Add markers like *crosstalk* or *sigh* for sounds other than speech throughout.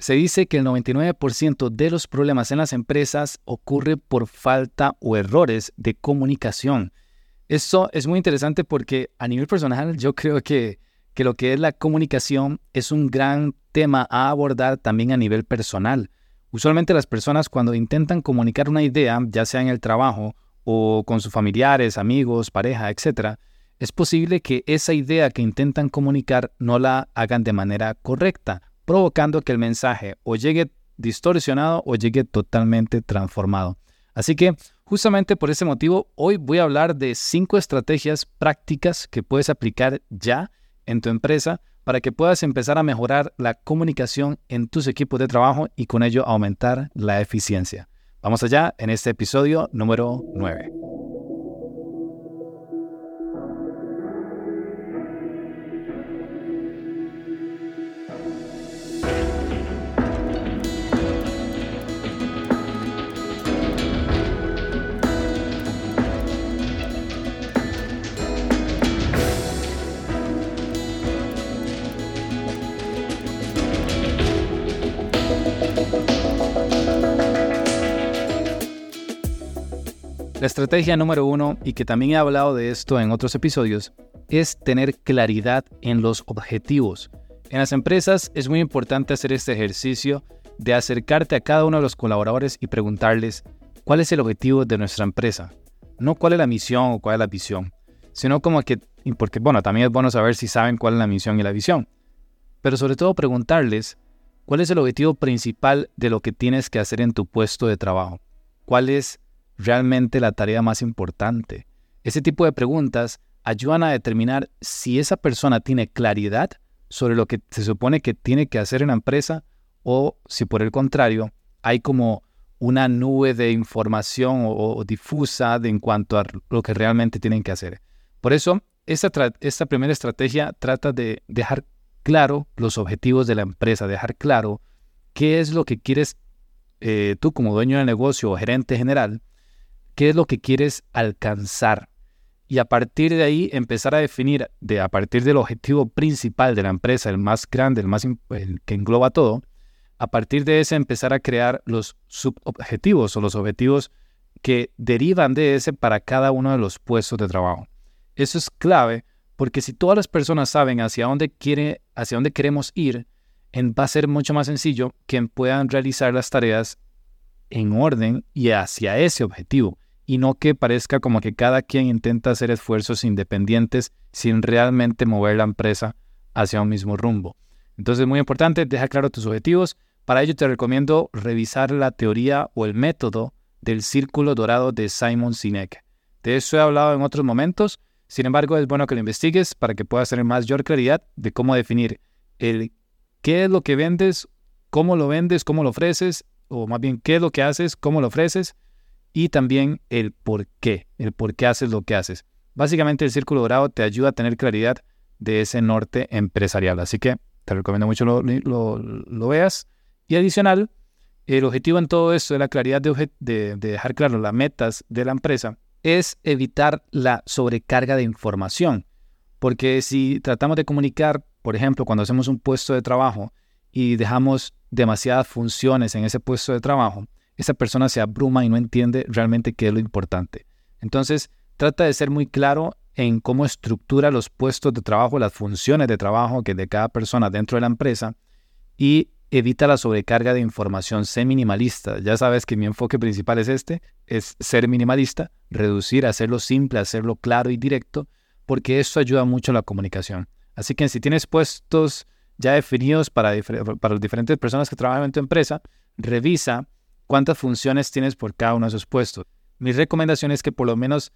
Se dice que el 99% de los problemas en las empresas ocurre por falta o errores de comunicación. Esto es muy interesante porque a nivel personal yo creo que, que lo que es la comunicación es un gran tema a abordar también a nivel personal. Usualmente las personas cuando intentan comunicar una idea, ya sea en el trabajo o con sus familiares, amigos, pareja, etc., es posible que esa idea que intentan comunicar no la hagan de manera correcta, provocando que el mensaje o llegue distorsionado o llegue totalmente transformado. Así que justamente por ese motivo, hoy voy a hablar de cinco estrategias prácticas que puedes aplicar ya en tu empresa para que puedas empezar a mejorar la comunicación en tus equipos de trabajo y con ello aumentar la eficiencia. Vamos allá en este episodio número 9. La estrategia número uno, y que también he hablado de esto en otros episodios, es tener claridad en los objetivos. En las empresas es muy importante hacer este ejercicio de acercarte a cada uno de los colaboradores y preguntarles cuál es el objetivo de nuestra empresa. No cuál es la misión o cuál es la visión, sino como que, porque bueno, también es bueno saber si saben cuál es la misión y la visión, pero sobre todo preguntarles cuál es el objetivo principal de lo que tienes que hacer en tu puesto de trabajo. ¿Cuál es realmente la tarea más importante? Ese tipo de preguntas ayudan a determinar si esa persona tiene claridad sobre lo que se supone que tiene que hacer en la empresa o si por el contrario hay como una nube de información o, difusa de en cuanto a lo que realmente tienen que hacer. Por eso, esta, esta primera estrategia trata de dejar claro los objetivos de la empresa, dejar claro qué es lo que quieres eh, tú como dueño de negocio o gerente general qué es lo que quieres alcanzar. Y a partir de ahí empezar a definir, de, a partir del objetivo principal de la empresa, el más grande, el más el que engloba todo, a partir de ese empezar a crear los subobjetivos o los objetivos que derivan de ese para cada uno de los puestos de trabajo. Eso es clave porque si todas las personas saben hacia dónde, quiere, hacia dónde queremos ir, va a ser mucho más sencillo que puedan realizar las tareas en orden y hacia ese objetivo y no que parezca como que cada quien intenta hacer esfuerzos independientes sin realmente mover la empresa hacia un mismo rumbo. Entonces, muy importante, deja claro tus objetivos. Para ello te recomiendo revisar la teoría o el método del círculo dorado de Simon Sinek. De eso he hablado en otros momentos, sin embargo es bueno que lo investigues para que puedas tener mayor claridad de cómo definir el qué es lo que vendes, cómo lo vendes, cómo lo ofreces, o más bien qué es lo que haces, cómo lo ofreces, y también el por qué, el por qué haces lo que haces. Básicamente el círculo dorado te ayuda a tener claridad de ese norte empresarial. Así que te recomiendo mucho lo, lo, veas. Y adicional, el objetivo en todo esto de la claridad de, de, dejar claro las metas de la empresa es evitar la sobrecarga de información. Porque si tratamos de comunicar, por ejemplo, cuando hacemos un puesto de trabajo y dejamos demasiadas funciones en ese puesto de trabajo, esa persona se abruma y no entiende realmente qué es lo importante. Entonces, trata de ser muy claro en cómo estructura los puestos de trabajo, las funciones de trabajo que de cada persona dentro de la empresa y evita la sobrecarga de información, sé minimalista. Ya sabes que mi enfoque principal es este, es ser minimalista, reducir, hacerlo simple, hacerlo claro y directo, porque eso ayuda mucho a la comunicación. Así que si tienes puestos ya definidos para, para las diferentes personas que trabajan en tu empresa, revisa cuántas funciones tienes por cada uno de esos puestos. Mi recomendación es que por lo menos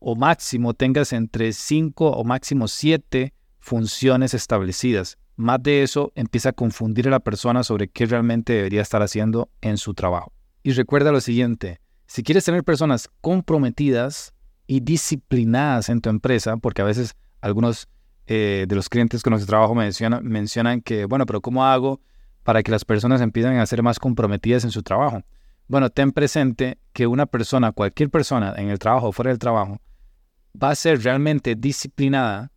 o máximo tengas entre 5 o máximo 7 funciones establecidas. Más de eso empieza a confundir a la persona sobre qué realmente debería estar haciendo en su trabajo. Y recuerda lo siguiente, si quieres tener personas comprometidas y disciplinadas en tu empresa, porque a veces algunos eh, de los clientes con los que trabajo mencionan, mencionan que, bueno, pero ¿cómo hago para que las personas empiecen a ser más comprometidas en su trabajo. Bueno, ten presente que una persona, cualquier persona en el trabajo o fuera del trabajo, va a ser realmente disciplinada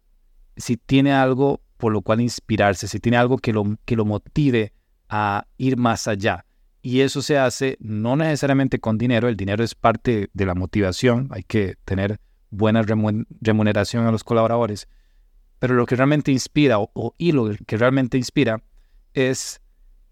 si tiene algo por lo cual inspirarse, si tiene algo que lo, que lo motive a ir más allá. Y eso se hace no necesariamente con dinero, el dinero es parte de la motivación, hay que tener buena remuneración a los colaboradores, pero lo que realmente inspira o, y lo que realmente inspira es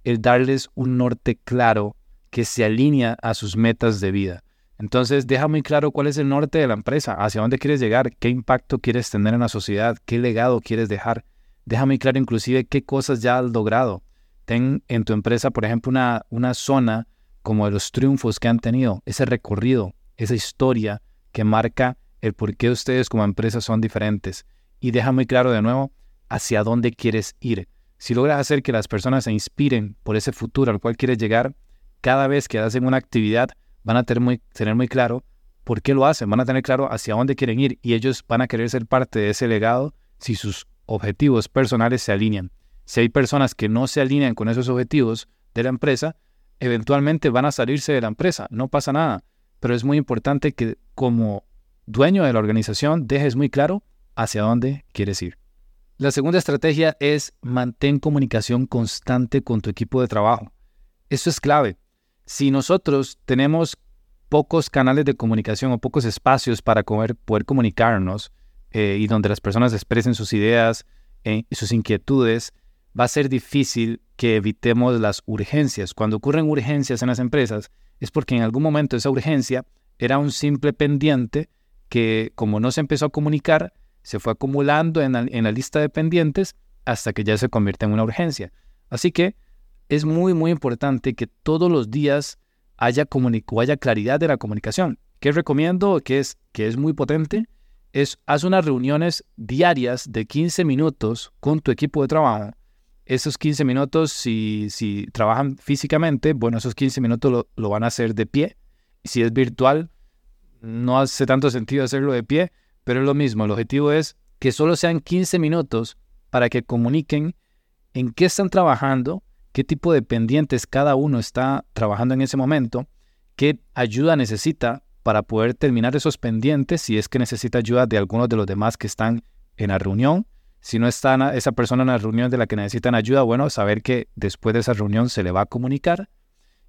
el darles un norte claro que se alinea a sus metas de vida. Entonces, deja muy claro cuál es el norte de la empresa, hacia dónde quieres llegar, qué impacto quieres tener en la sociedad, qué legado quieres dejar. Deja muy claro inclusive qué cosas ya has logrado. Ten en tu empresa, por ejemplo, una, una zona como de los triunfos que han tenido, ese recorrido, esa historia que marca el por qué ustedes como empresa son diferentes. Y deja muy claro de nuevo hacia dónde quieres ir. Si logras hacer que las personas se inspiren por ese futuro al cual quieres llegar, cada vez que hacen una actividad van a tener muy, tener muy claro por qué lo hacen, van a tener claro hacia dónde quieren ir y ellos van a querer ser parte de ese legado si sus objetivos personales se alinean. Si hay personas que no se alinean con esos objetivos de la empresa, eventualmente van a salirse de la empresa, no pasa nada, pero es muy importante que como dueño de la organización dejes muy claro hacia dónde quieres ir. La segunda estrategia es mantén comunicación constante con tu equipo de trabajo. Eso es clave. Si nosotros tenemos pocos canales de comunicación o pocos espacios para poder, comunicarnos eh, y donde las personas expresen sus ideas eh, y sus inquietudes, va a ser difícil que evitemos las urgencias. Cuando ocurren urgencias en las empresas es porque en algún momento esa urgencia era un simple pendiente que como no se empezó a comunicar, se fue acumulando en la lista de pendientes hasta que ya se convierte en una urgencia. Así que es muy, muy importante que todos los días haya, haya claridad de la comunicación. ¿Qué recomiendo? Que es, que es muy potente. Es haz unas reuniones diarias de 15 minutos con tu equipo de trabajo. Esos 15 minutos, si, si trabajan físicamente, bueno, esos 15 minutos lo, lo van a hacer de pie. Si es virtual, no hace tanto sentido hacerlo de pie, pero es lo mismo. El objetivo es que solo sean 15 minutos para que comuniquen en qué están trabajando, qué tipo de pendientes cada uno está trabajando en ese momento, qué ayuda necesita para poder terminar esos pendientes, si es que necesita ayuda de algunos de los demás que están en la reunión. Si no está esa persona en la reunión de la que necesitan ayuda, bueno, saber que después de esa reunión se le va a comunicar.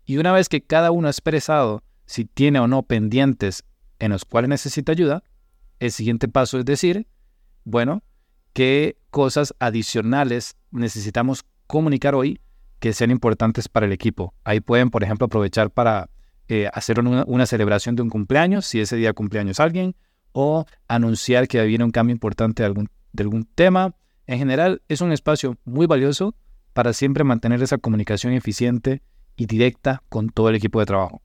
Y una vez que cada uno ha expresado si tiene o no pendientes en los cuales necesita ayuda, el siguiente paso es decir, bueno, qué cosas adicionales necesitamos comunicar hoy que sean importantes para el equipo. Ahí pueden, por ejemplo, aprovechar para eh, hacer una, celebración de un cumpleaños, si ese día cumpleaños alguien, o anunciar que viene un cambio importante de algún, de algún tema. En general, es un espacio muy valioso para siempre mantener esa comunicación eficiente y directa con todo el equipo de trabajo.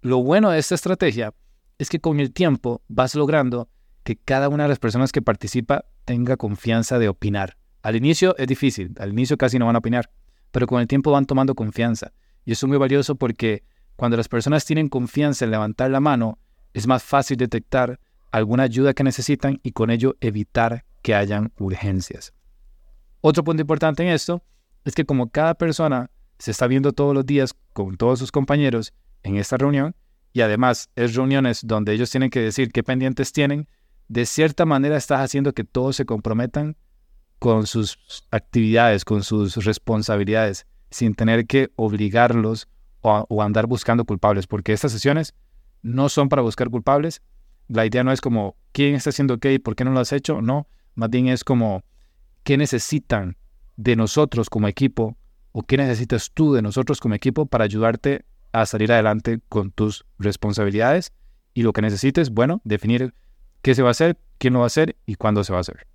Lo bueno de esta estrategia es que con el tiempo vas logrando que cada una de las personas que participa tenga confianza de opinar. Al inicio es difícil, al inicio casi no van a opinar, pero con el tiempo van tomando confianza. Y eso es muy valioso porque cuando las personas tienen confianza en levantar la mano, es más fácil detectar alguna ayuda que necesitan y con ello evitar que hayan urgencias. Otro punto importante en esto es que como cada persona se está viendo todos los días con todos sus compañeros en esta reunión, y además es reuniones donde ellos tienen que decir qué pendientes tienen, de cierta manera estás haciendo que todos se comprometan con sus actividades, con sus responsabilidades, sin tener que obligarlos o, andar buscando culpables, porque estas sesiones no son para buscar culpables. La idea no es como quién está haciendo qué y por qué no lo has hecho, no, más bien es como qué necesitan de nosotros como equipo o qué necesitas tú de nosotros como equipo para ayudarte a salir adelante con tus responsabilidades y lo que necesites, bueno, definir qué se va a hacer, quién lo va a hacer y cuándo se va a hacer.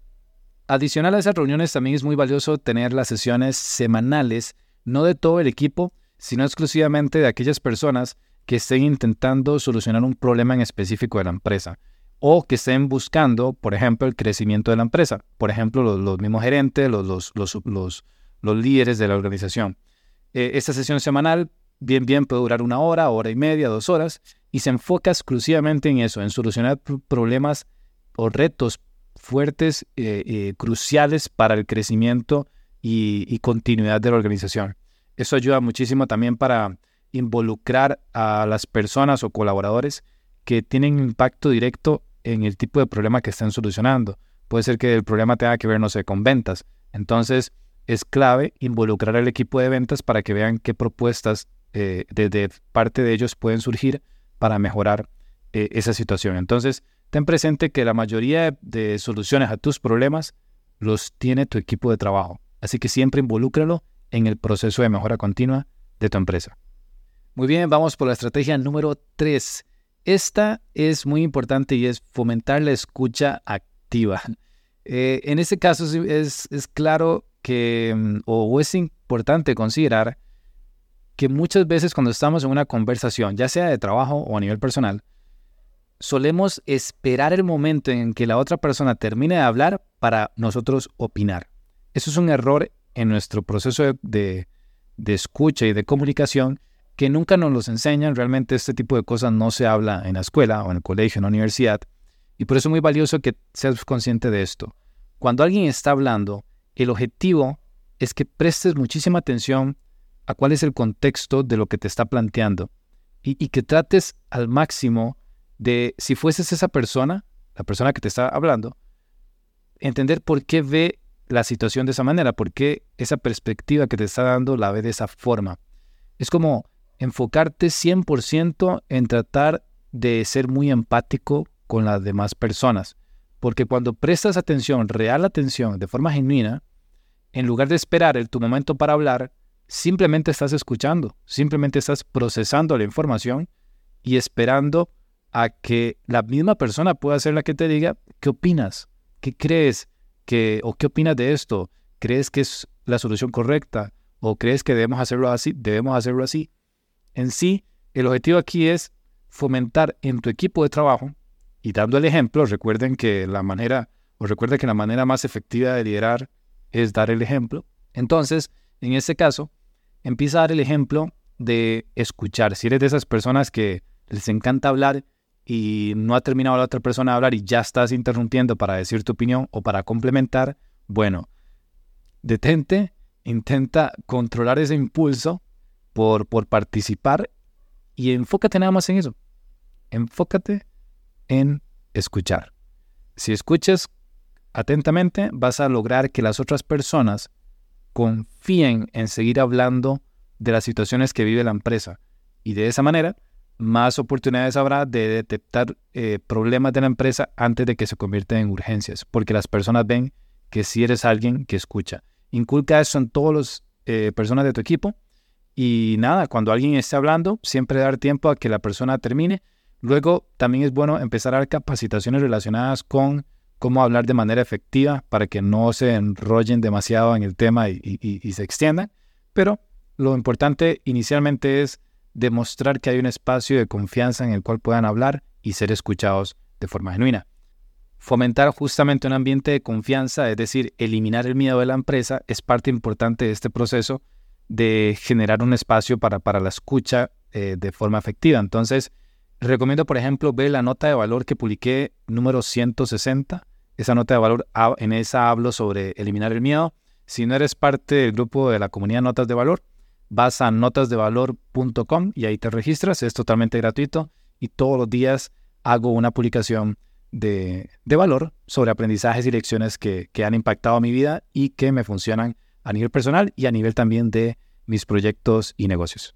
Adicional a esas reuniones también es muy valioso tener las sesiones semanales, no de todo el equipo, sino exclusivamente de aquellas personas que estén intentando solucionar un problema en específico de la empresa o que estén buscando, por ejemplo, el crecimiento de la empresa. Por ejemplo, los, mismos gerentes, los, líderes de la organización. Eh, esta sesión semanal bien bien puede durar una hora, hora y media, dos horas, y se enfoca exclusivamente en eso, en solucionar problemas o retos fuertes, eh, eh, cruciales para el crecimiento y, continuidad de la organización. Eso ayuda muchísimo también para involucrar a las personas o colaboradores que tienen impacto directo en el tipo de problema que están solucionando. Puede ser que el problema tenga que ver, no sé, con ventas. Entonces, es clave involucrar al equipo de ventas para que vean qué propuestas eh, desde parte de ellos pueden surgir para mejorar eh, esa situación. Entonces, ten presente que la mayoría de soluciones a tus problemas los tiene tu equipo de trabajo. Así que siempre involúcralo en el proceso de mejora continua de tu empresa. Muy bien, vamos por la estrategia número 3. Esta es muy importante y es fomentar la escucha activa. *laughs* Eh, en este caso es, es claro que, mm, o es importante considerar que muchas veces cuando estamos en una conversación, ya sea de trabajo o a nivel personal, solemos esperar el momento en que la otra persona termine de hablar para nosotros opinar. Eso es un error en nuestro proceso de, escucha y de comunicación que nunca nos los enseñan. Realmente este tipo de cosas no se habla en la escuela o en el colegio, en la universidad. Y por eso es muy valioso que seas consciente de esto. Cuando alguien está hablando, el objetivo es que prestes muchísima atención a cuál es el contexto de lo que te está planteando y, que trates al máximo de, si fueses esa persona, la persona que te está hablando, entender por qué ve la situación de esa manera, por qué esa perspectiva que te está dando la ve de esa forma. Es como enfocarte 100% en tratar de ser muy empático con las demás personas. Porque cuando prestas atención, real atención, de forma genuina, en lugar de esperar el, tu momento para hablar, simplemente estás escuchando, simplemente estás procesando la información y esperando a que la misma persona pueda ser la que te diga qué opinas, qué crees que o qué opinas de esto, crees que es la solución correcta o crees que debemos hacerlo así, debemos hacerlo así. En sí, el objetivo aquí es fomentar en tu equipo de trabajo y dando el ejemplo, recuerden que la manera, o recuerden que la manera más efectiva de liderar es dar el ejemplo. Entonces, en este caso, empieza a dar el ejemplo de escuchar. Si eres de esas personas que les encanta hablar y no ha terminado la otra persona de hablar y ya estás interrumpiendo para decir tu opinión o para complementar, bueno, detente, intenta controlar ese impulso por, por participar y enfócate nada más en eso. Enfócate en escuchar. Si escuchas atentamente, vas a lograr que las otras personas confíen en seguir hablando de las situaciones que vive la empresa. Y de esa manera, más oportunidades habrá de detectar eh, problemas de la empresa antes de que se conviertan en urgencias, porque las personas ven que si eres alguien que escucha. Inculca eso en todas las eh, personas de tu equipo y nada, cuando alguien esté hablando, siempre dar tiempo a que la persona termine Luego, también es bueno empezar a dar capacitaciones relacionadas con cómo hablar de manera efectiva para que no se enrollen demasiado en el tema y, se extiendan. Pero lo importante inicialmente es demostrar que hay un espacio de confianza en el cual puedan hablar y ser escuchados de forma genuina. Fomentar justamente un ambiente de confianza, es decir, eliminar el miedo de la empresa, es parte importante de este proceso de generar un espacio para, para la escucha eh, de forma efectiva. Entonces, Recomiendo, por ejemplo, ver la nota de valor que publiqué número 160. Esa nota de valor, en esa hablo sobre eliminar el miedo. Si no eres parte del grupo de la comunidad Notas de Valor, vas a notasdevalor.com y ahí te registras. Es totalmente gratuito y todos los días hago una publicación de, valor sobre aprendizajes y lecciones que, que han impactado mi vida y que me funcionan a nivel personal y a nivel también de mis proyectos y negocios.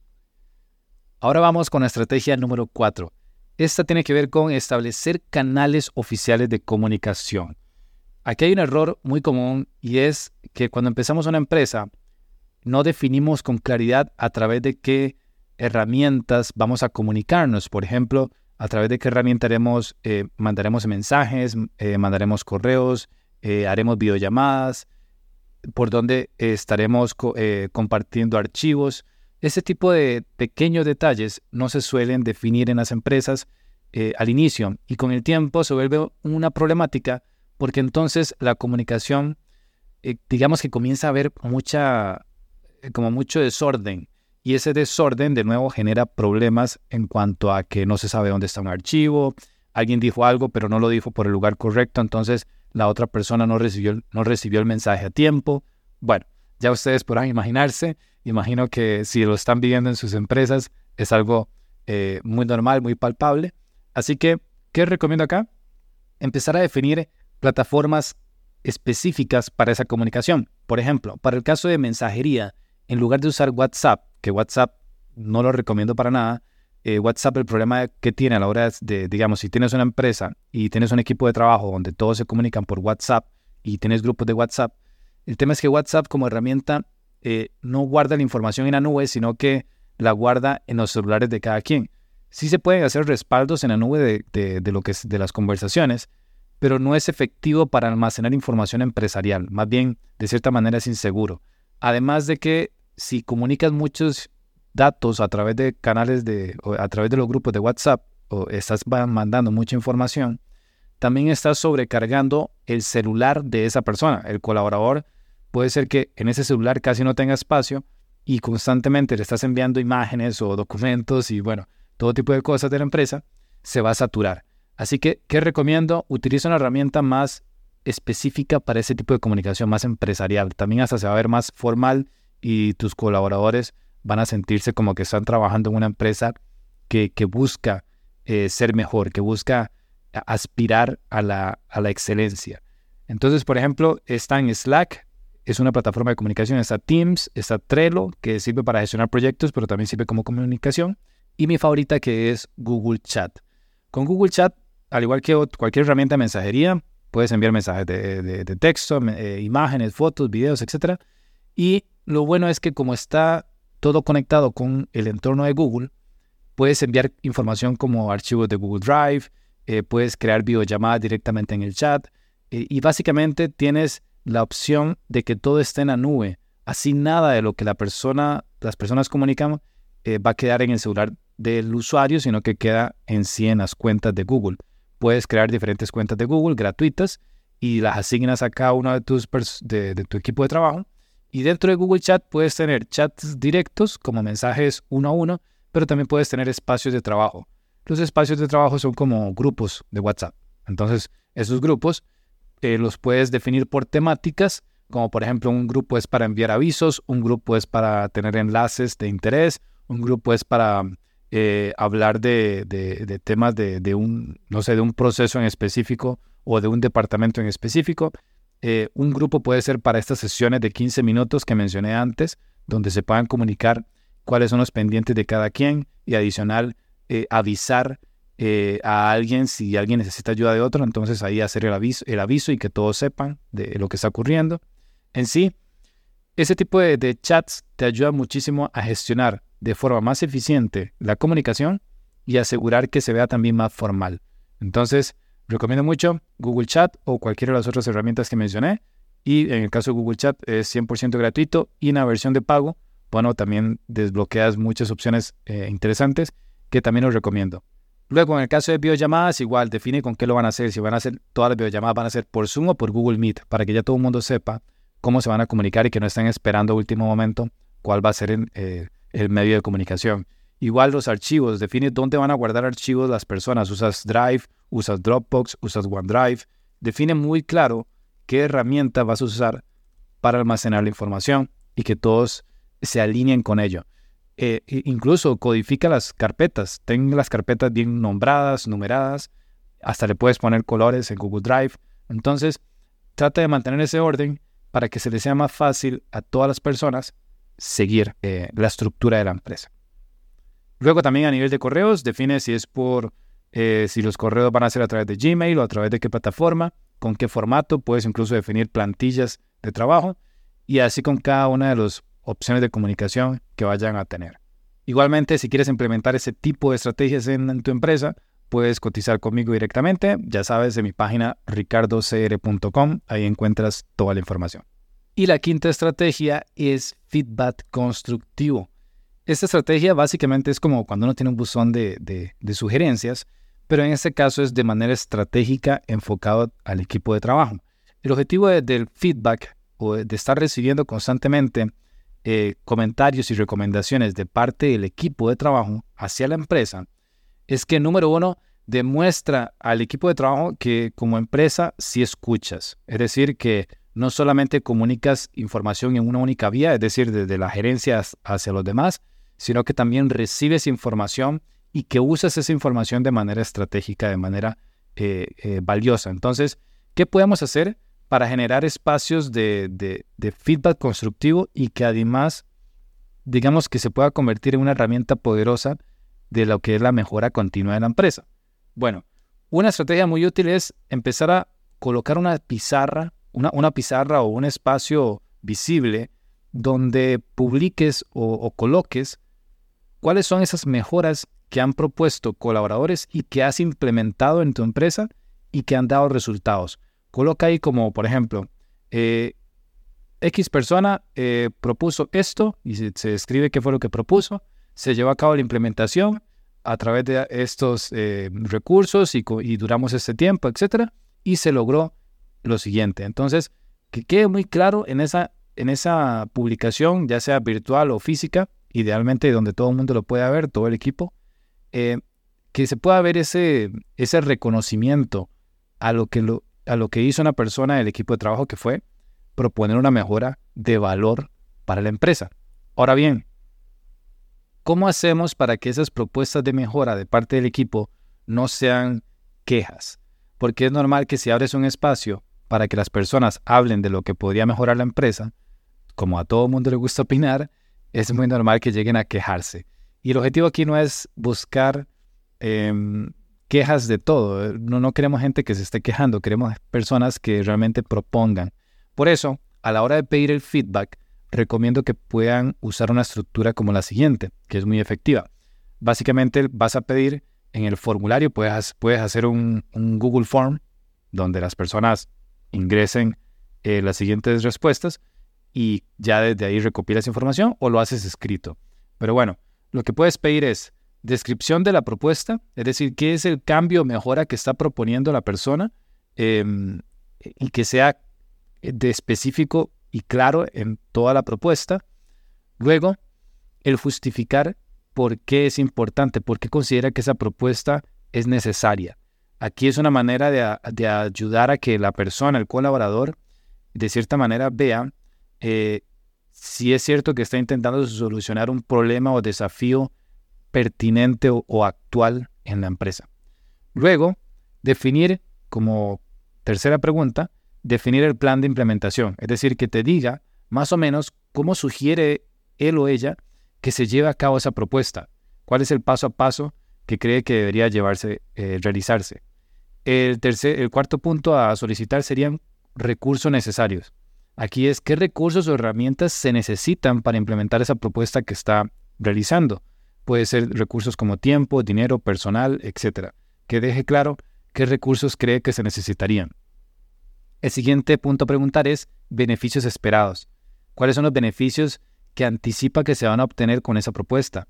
Ahora vamos con la estrategia número 4. Esta tiene que ver con establecer canales oficiales de comunicación. Aquí hay un error muy común y es que cuando empezamos una empresa no definimos con claridad a través de qué herramientas vamos a comunicarnos. Por ejemplo, a través de qué herramienta eh, mandaremos mensajes, eh, mandaremos correos, eh, haremos videollamadas, por dónde estaremos compartiendo archivos. Ese tipo de pequeños detalles no se suelen definir en las empresas eh, al inicio y con el tiempo se vuelve una problemática porque entonces la comunicación, eh, digamos que comienza a haber mucha, eh, como mucho desorden y ese desorden de nuevo genera problemas en cuanto a que no se sabe dónde está un archivo, alguien dijo algo pero no lo dijo por el lugar correcto, entonces la otra persona no recibió, no recibió el mensaje a tiempo. Bueno, ya ustedes podrán imaginarse Imagino que si lo están viviendo en sus empresas es algo eh, muy normal, muy palpable. Así que, ¿qué recomiendo acá? Empezar a definir plataformas específicas para esa comunicación. Por ejemplo, para el caso de mensajería, en lugar de usar WhatsApp, que WhatsApp no lo recomiendo para nada, eh, WhatsApp el problema que tiene a la hora de, digamos, si tienes una empresa y tienes un equipo de trabajo donde todos se comunican por WhatsApp y tienes grupos de WhatsApp, el tema es que WhatsApp como herramienta eh, no guarda la información en la nube, sino que la guarda en los celulares de cada quien. Sí se pueden hacer respaldos en la nube de, lo que de las conversaciones, pero no es efectivo para almacenar información empresarial. Más bien, de cierta manera, es inseguro. Además de que si comunicas muchos datos a través de canales de, o a través de los grupos de WhatsApp, o estás mandando mucha información, también estás sobrecargando el celular de esa persona. El colaborador puede ser que en ese celular casi no tenga espacio y constantemente le estás enviando imágenes o documentos y bueno, todo tipo de cosas de la empresa, se va a saturar. Así que, ¿qué recomiendo? Utiliza una herramienta más específica para ese tipo de comunicación, más empresarial. También hasta se va a ver más formal y tus colaboradores van a sentirse como que están trabajando en una empresa que, busca eh, ser mejor, que busca aspirar a la, a la excelencia. Entonces, por ejemplo, está en Slack, es una plataforma de comunicación, está Teams, está Trello, que sirve para gestionar proyectos, pero también sirve como comunicación, y mi favorita que es Google Chat. Con Google Chat al igual que cualquier herramienta de mensajería, puedes enviar mensajes de, texto, eh, imágenes, fotos, videos, etc. Y lo bueno es que como está todo conectado con el entorno de Google, puedes enviar información como archivos de Google Drive, eh, puedes crear videollamadas directamente en el chat eh, y básicamente tienes la opción de que todo esté en la nube. Así nada de lo que la persona, las personas comunican va a quedar en el celular del usuario, sino que queda en sí en las cuentas de Google puedes crear diferentes cuentas de Google gratuitas y las asignas a cada uno de, tus de, tu equipo de trabajo. Y dentro de Google Chat puedes tener chats directos como mensajes uno a uno, pero también puedes tener espacios de trabajo. Los espacios de trabajo son como grupos de WhatsApp. Entonces, esos grupos los puedes definir por temáticas, como por ejemplo un grupo es para enviar avisos, un grupo es para tener enlaces de interés, un grupo es para eh, hablar de, temas de, un, no sé, de un proceso en específico o de un departamento en específico. Eh, un grupo puede ser para estas sesiones de 15 minutos que mencioné antes, donde se puedan comunicar cuáles son los pendientes de cada quien y adicional eh, avisar a alguien si alguien necesita ayuda de otro, entonces ahí hacer el aviso, el aviso y que todos sepan de lo que está ocurriendo. En sí, ese tipo de chats te ayuda muchísimo a gestionar de forma más eficiente la comunicación y asegurar que se vea también más formal. Entonces, recomiendo mucho Google Chat o cualquiera de las otras herramientas que mencioné. Y en el caso de Google Chat es 100% gratuito y en la versión de pago, bueno, también desbloqueas muchas opciones eh, interesantes que también os recomiendo. Luego, en el caso de videollamadas, igual define con qué lo van a hacer. Si van a hacer todas las videollamadas, van a ser por Zoom o por Google Meet, para que ya todo el mundo sepa cómo se van a comunicar y que no estén esperando a último momento cuál va a ser en, eh, el medio de comunicación. Igual los archivos, define dónde van a guardar archivos las personas. Usas Drive, usas Dropbox, usas OneDrive. Define muy claro qué herramienta vas a usar para almacenar la información y que todos se alineen con ello. Eh, incluso codifica las carpetas. Ten las carpetas bien nombradas, numeradas. Hasta le puedes poner colores en Google Drive. Entonces, trata de mantener ese orden para que se le sea más fácil a todas las personas seguir eh, la estructura de la empresa. Luego también a nivel de correos, define si es por, eh, si los correos van a ser a través de Gmail o a través de qué plataforma, con qué formato, puedes incluso definir plantillas de trabajo y así con cada una de las opciones de comunicación que vayan a tener. Igualmente, si quieres implementar ese tipo de estrategias en, tu empresa, puedes cotizar conmigo directamente. Ya sabes, en mi página ricardocr.com, ahí encuentras toda la información. Y la quinta estrategia es feedback constructivo. Esta estrategia básicamente es como cuando uno tiene un buzón de, sugerencias, pero en este caso es de manera estratégica enfocado al equipo de trabajo. El objetivo del feedback o de estar recibiendo constantemente eh, comentarios y recomendaciones de parte del equipo de trabajo hacia la empresa es que, número uno, demuestra al equipo de trabajo que como empresa sí escuchas. Es decir, que no solamente comunicas información en una única vía, es decir, desde la gerencia hacia los demás, sino que también recibes información y que usas esa información de manera estratégica, de manera eh, eh, valiosa. Entonces, ¿qué podemos hacer para generar espacios de, feedback constructivo y que además, digamos que se pueda convertir en una herramienta poderosa de lo que es la mejora continua de la empresa. Bueno, una estrategia muy útil es empezar a colocar una pizarra, una, una pizarra o un espacio visible donde publiques o, coloques cuáles son esas mejoras que han propuesto colaboradores y que has implementado en tu empresa y que han dado resultados. Coloca ahí como, por ejemplo, eh, X persona eh, propuso esto y se, describe qué fue lo que propuso, se llevó a cabo la implementación a través de estos eh, recursos y, duramos este tiempo, etcétera, y se logró lo siguiente. Entonces, que quede muy claro en esa en esa publicación, ya sea virtual o física, idealmente donde todo el mundo lo pueda ver, todo el equipo, que se pueda ver ese, ese reconocimiento a lo, que lo, a lo que hizo una persona del equipo de trabajo, que fue proponer una mejora de valor para la empresa. Ahora bien, ¿cómo hacemos para que esas propuestas de mejora de parte del equipo no sean quejas? Porque es normal que si abres un espacio para que las personas hablen de lo que podría mejorar la empresa, como a todo mundo le gusta *laughs* opinar, es muy normal que lleguen a quejarse. Y el objetivo aquí no es buscar em, quejas de todo. No, no queremos gente que se esté quejando, queremos personas que realmente propongan. Por eso, a la hora de pedir el feedback, recomiendo que puedan usar una estructura como la siguiente, que es muy efectiva. Básicamente vas a pedir en el formulario, puedes, puedes hacer un, Google Form donde las personas ingresen eh, las siguientes respuestas y ya desde ahí recopilas información o lo haces escrito. Pero bueno, lo que puedes pedir es descripción de la propuesta, es decir, qué es el cambio o mejora que está proponiendo la persona em, y que sea de específico y claro en toda la propuesta. Luego, el justificar por qué es importante, por qué considera que esa propuesta es necesaria. Aquí es una manera de, de ayudar a que la persona, el colaborador, de cierta manera vea eh, si es cierto que está intentando solucionar un problema o desafío pertinente o, actual en la empresa. Luego, definir como tercera pregunta, definir el plan de implementación, es decir, que te diga más o menos cómo sugiere él o ella que se lleve a cabo esa propuesta, cuál es el paso a paso que cree que debería llevarse, eh, realizarse. El, tercer, el cuarto punto a solicitar serían recursos necesarios. Aquí es qué recursos o herramientas se necesitan para implementar esa propuesta que está realizando. Puede ser recursos como tiempo, dinero, personal, etc. Que deje claro qué recursos cree que se necesitarían. El siguiente punto a preguntar es beneficios esperados. ¿Cuáles son los beneficios que anticipa que se van a obtener con esa propuesta?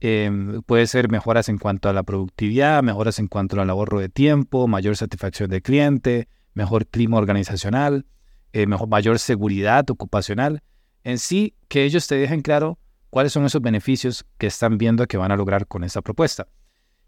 Em, puede ser mejoras en cuanto a la productividad, mejoras en cuanto al ahorro de tiempo, mayor satisfacción del cliente, mejor clima organizacional, eh, mayor seguridad ocupacional. En sí, que ellos te dejen claro cuáles son esos beneficios que están viendo que van a lograr con esta propuesta.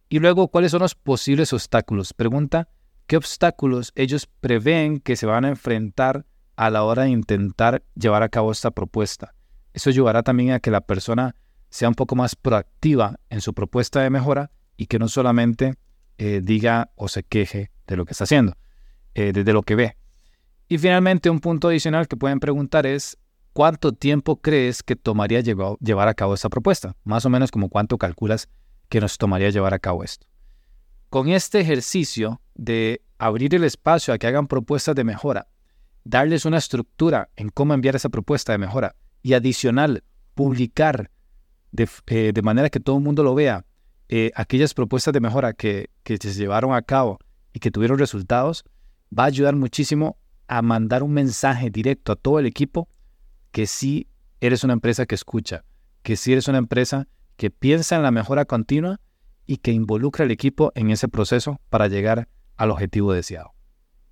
Y luego, ¿cuáles son los posibles obstáculos? Pregunta, ¿qué obstáculos ellos prevén que se van a enfrentar a la hora de intentar llevar a cabo esta propuesta? Eso ayudará también a que la persona sea un poco más proactiva en su propuesta de mejora y que no solamente eh, diga o se queje de lo que está haciendo, eh, desde lo que ve. Y finalmente, un punto adicional que pueden preguntar es, ¿cuánto tiempo crees que tomaría llevar a cabo esta propuesta? Más o menos como cuánto calculas que nos tomaría llevar a cabo esto. Con este ejercicio de abrir el espacio a que hagan propuestas de mejora, darles una estructura en cómo enviar esa propuesta de mejora y adicional, publicar de, eh, manera que todo el mundo lo vea eh, aquellas propuestas de mejora que, que se llevaron a cabo y que tuvieron resultados, va a ayudar muchísimo a mandar un mensaje directo a todo el equipo que sí eres una empresa que escucha, que sí eres una empresa que piensa en la mejora continua y que involucra al equipo en ese proceso para llegar al objetivo deseado.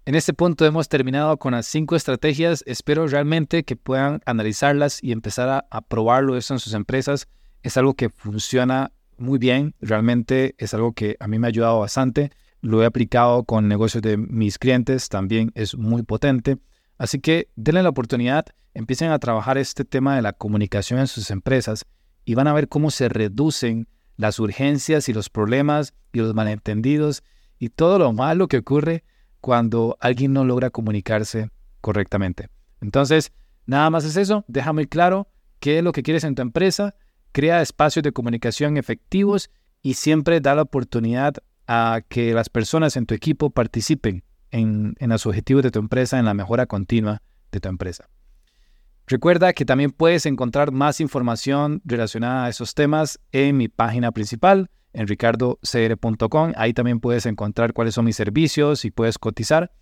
En este punto hemos terminado con las cinco estrategias. Espero realmente que puedan analizarlas y empezar a, probarlo eso en sus empresas. Es algo que funciona muy bien. Realmente es algo que a mí me ha ayudado bastante lo he aplicado con negocios de mis clientes, también es muy potente. Así que denle la oportunidad, empiecen a trabajar este tema de la comunicación en sus empresas y van a ver cómo se reducen las urgencias y los problemas y los malentendidos y todo lo malo que ocurre cuando alguien no logra comunicarse correctamente. Entonces, nada más es eso, deja muy claro qué es lo que quieres en tu empresa, crea espacios de comunicación efectivos y siempre da la oportunidad a que las personas en tu equipo participen en, los objetivos de tu empresa, en la mejora continua de tu empresa. Recuerda que también puedes encontrar más información relacionada a esos temas en mi página principal, en ricardocr.com. Ahí también puedes encontrar cuáles son mis servicios y puedes cotizar.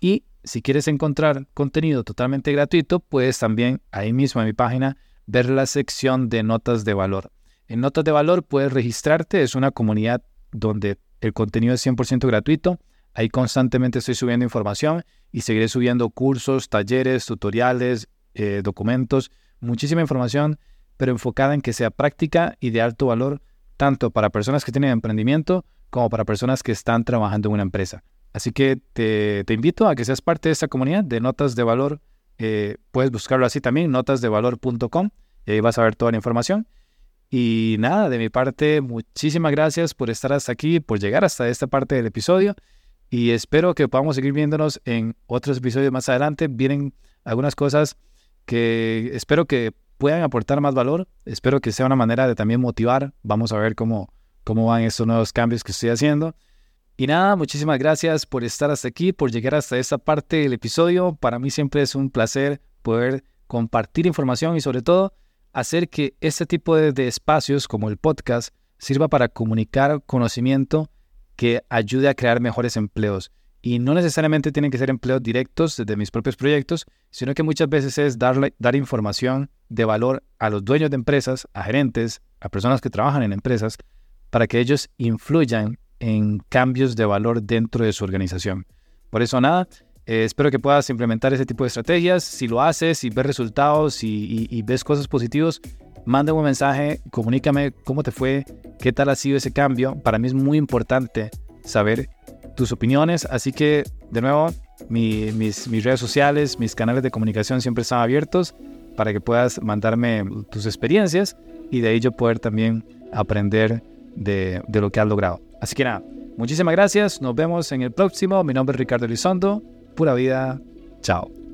Y si quieres encontrar contenido totalmente gratuito, puedes también ahí mismo en mi página ver la sección de notas de valor. En notas de valor puedes registrarte, es una comunidad donde el contenido es 100% gratuito. Ahí constantemente estoy subiendo información y seguiré subiendo cursos, talleres, tutoriales, eh, documentos, muchísima información, pero enfocada en que sea práctica y de alto valor, tanto para personas que tienen emprendimiento como para personas que están trabajando en una empresa. Así que te, invito a que seas parte de esta comunidad de Notas de Valor. Eh, puedes buscarlo así también, notasdevalor.com, y ahí vas a ver toda la información. Y nada, de mi parte, muchísimas gracias por estar hasta aquí, por llegar hasta esta parte del episodio. Y espero que podamos seguir viéndonos en otros episodios más adelante. Vienen algunas cosas que espero que puedan aportar más valor. Espero que sea una manera de también motivar. Vamos a ver cómo, cómo van estos nuevos cambios que estoy haciendo. Y nada, muchísimas gracias por estar hasta aquí, por llegar hasta esta parte del episodio. Para mí siempre es un placer poder compartir información y sobre todo hacer que este tipo de espacios como el podcast sirva para comunicar conocimiento que ayude a crear mejores empleos. Y no necesariamente tienen que ser empleos directos desde mis propios proyectos, sino que muchas veces es darle, dar información de valor a los dueños de empresas, a gerentes, a personas que trabajan en empresas, para que ellos influyan en cambios de valor dentro de su organización. Por eso nada, eh, espero que puedas implementar ese tipo de estrategias. Si lo haces, si ves resultados y, y ves cosas positivas, mándame un mensaje, comunícame cómo te fue, qué tal ha sido ese cambio. Para mí es muy importante saber tus opiniones. Así que, de nuevo, mis, mis, redes sociales, mis canales de comunicación siempre están abiertos para que puedas mandarme tus experiencias y de ahí yo poder también aprender de, de lo que has logrado. Así que nada, muchísimas gracias. Nos vemos en el próximo. Mi nombre es Ricardo Elizondo. Pura vida. Chao.